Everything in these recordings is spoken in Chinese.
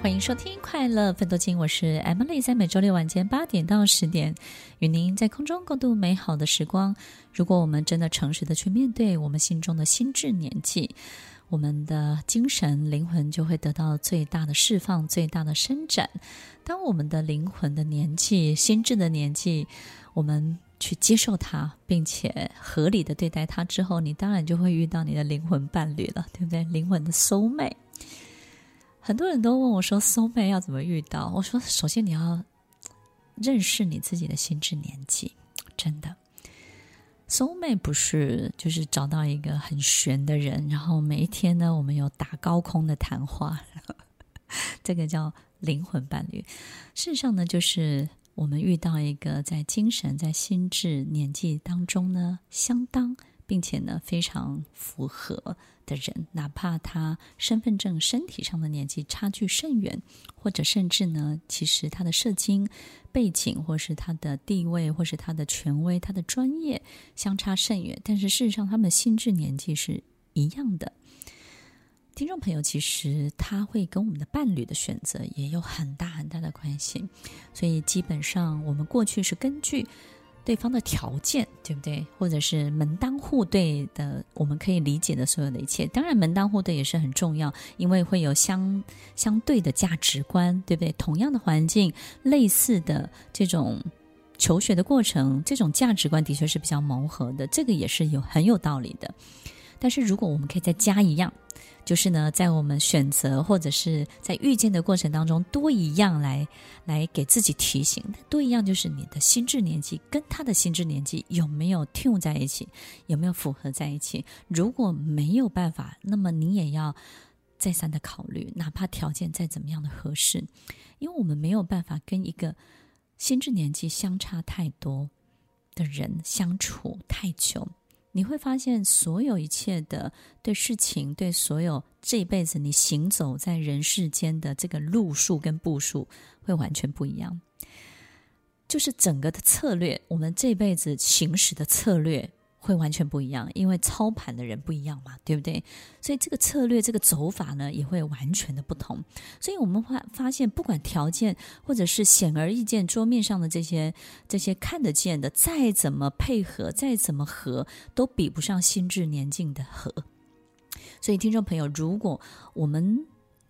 欢迎收听《快乐奋斗经》，我是 Emily，在每周六晚间八点到十点，与您在空中共度美好的时光。如果我们真的诚实的去面对我们心中的心智年纪，我们的精神灵魂就会得到最大的释放、最大的伸展。当我们的灵魂的年纪、心智的年纪，我们去接受它，并且合理的对待它之后，你当然就会遇到你的灵魂伴侣了，对不对？灵魂的 soul mate。很多人都问我说：“soul mate 要怎么遇到？”我说：“首先你要认识你自己的心智年纪，真的。soul mate 不是就是找到一个很玄的人，然后每一天呢，我们有打高空的谈话，这个叫灵魂伴侣。事实上呢，就是我们遇到一个在精神、在心智年纪当中呢，相当。”并且呢，非常符合的人，哪怕他身份证、身体上的年纪差距甚远，或者甚至呢，其实他的社经背景，或是他的地位，或是他的权威、他的专业相差甚远，但是事实上，他们的心智年纪是一样的。听众朋友，其实他会跟我们的伴侣的选择也有很大很大的关系，所以基本上我们过去是根据。对方的条件，对不对？或者是门当户对的，我们可以理解的所有的一切。当然，门当户对也是很重要，因为会有相相对的价值观，对不对？同样的环境，类似的这种求学的过程，这种价值观的确是比较磨合的，这个也是有很有道理的。但是，如果我们可以再加一样。就是呢，在我们选择或者是在遇见的过程当中，多一样来来给自己提醒。多一样就是你的心智年纪跟他的心智年纪有没有 tune 在一起，有没有符合在一起？如果没有办法，那么你也要再三的考虑，哪怕条件再怎么样的合适，因为我们没有办法跟一个心智年纪相差太多的人相处太久。你会发现，所有一切的对事情，对所有这一辈子你行走在人世间的这个路数跟步数，会完全不一样。就是整个的策略，我们这辈子行驶的策略。会完全不一样，因为操盘的人不一样嘛，对不对？所以这个策略、这个走法呢，也会完全的不同。所以我们会发现，不管条件或者是显而易见桌面上的这些这些看得见的，再怎么配合，再怎么合，都比不上心智年纪的合。所以，听众朋友，如果我们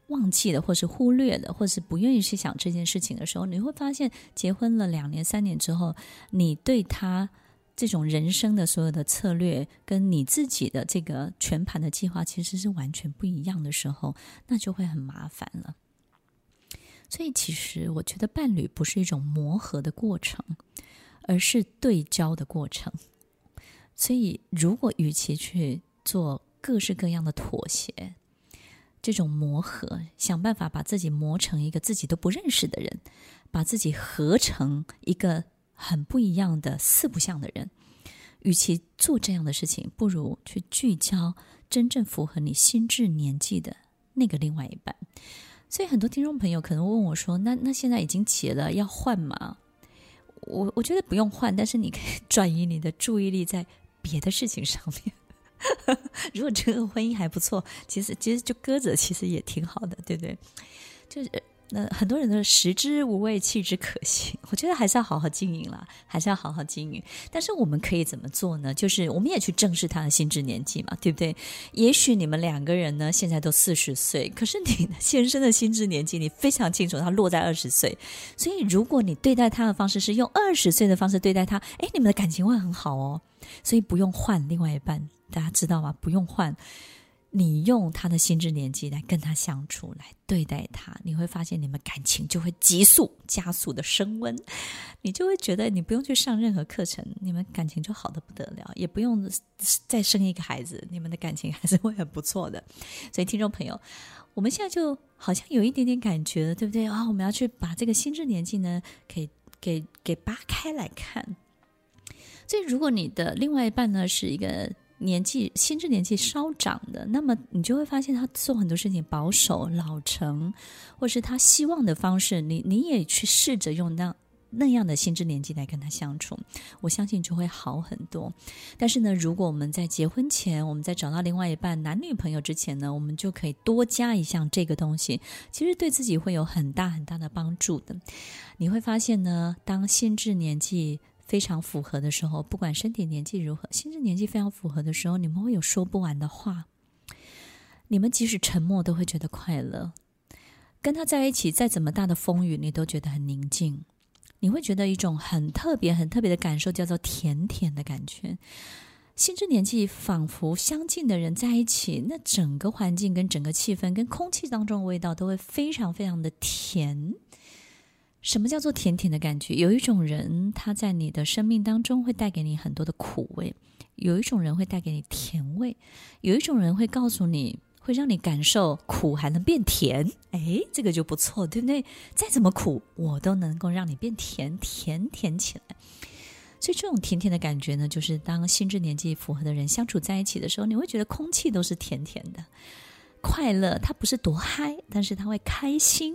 忘记了，或是忽略了，或是不愿意去想这件事情的时候，你会发现，结婚了两年、三年之后，你对他。这种人生的所有的策略，跟你自己的这个全盘的计划，其实是完全不一样的时候，那就会很麻烦了。所以，其实我觉得伴侣不是一种磨合的过程，而是对焦的过程。所以，如果与其去做各式各样的妥协，这种磨合，想办法把自己磨成一个自己都不认识的人，把自己合成一个。很不一样的四不像的人，与其做这样的事情，不如去聚焦真正符合你心智年纪的那个另外一半。所以很多听众朋友可能问我说：“那那现在已经结了，要换吗？”我我觉得不用换，但是你可以 转移你的注意力在别的事情上面。如果这个婚姻还不错，其实其实就搁着，其实也挺好的，对不对？就是。那很多人都食之无味，弃之可惜。我觉得还是要好好经营啦，还是要好好经营。但是我们可以怎么做呢？就是我们也去正视他的心智年纪嘛，对不对？也许你们两个人呢，现在都四十岁，可是你的先生的心智年纪，你非常清楚，他落在二十岁。所以如果你对待他的方式是用二十岁的方式对待他，诶，你们的感情会很好哦。所以不用换另外一半，大家知道吗？不用换。你用他的心智年纪来跟他相处，来对待他，你会发现你们感情就会急速加速的升温，你就会觉得你不用去上任何课程，你们感情就好的不得了，也不用再生一个孩子，你们的感情还是会很不错的。所以，听众朋友，我们现在就好像有一点点感觉了，对不对啊？我们要去把这个心智年纪呢，给给给扒开来看。所以，如果你的另外一半呢是一个。年纪心智年纪稍长的，那么你就会发现他做很多事情保守、老成，或是他希望的方式，你你也去试着用那那样的心智年纪来跟他相处，我相信就会好很多。但是呢，如果我们在结婚前，我们在找到另外一半男女朋友之前呢，我们就可以多加一项这个东西，其实对自己会有很大很大的帮助的。你会发现呢，当心智年纪非常符合的时候，不管身体年纪如何，心智年纪非常符合的时候，你们会有说不完的话。你们即使沉默都会觉得快乐，跟他在一起，再怎么大的风雨，你都觉得很宁静。你会觉得一种很特别、很特别的感受，叫做甜甜的感觉。心智年纪仿佛相近的人在一起，那整个环境跟整个气氛跟空气当中的味道都会非常非常的甜。什么叫做甜甜的感觉？有一种人他在你的生命当中会带给你很多的苦味，有一种人会带给你甜味，有一种人会告诉你。会让你感受苦还能变甜，哎，这个就不错，对不对？再怎么苦，我都能够让你变甜，甜甜起来。所以这种甜甜的感觉呢，就是当心智年纪符合的人相处在一起的时候，你会觉得空气都是甜甜的。快乐，它不是多嗨，但是它会开心，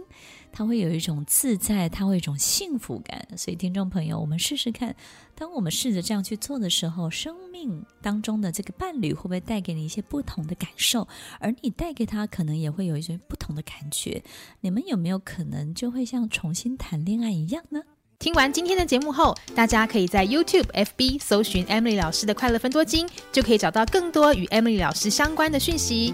它会有一种自在，它会有一种幸福感。所以，听众朋友，我们试试看，当我们试着这样去做的时候，生命当中的这个伴侣会不会带给你一些不同的感受？而你带给他，可能也会有一些不同的感觉。你们有没有可能就会像重新谈恋爱一样呢？听完今天的节目后，大家可以在 YouTube、FB 搜寻 Emily 老师的快乐分多金，就可以找到更多与 Emily 老师相关的讯息。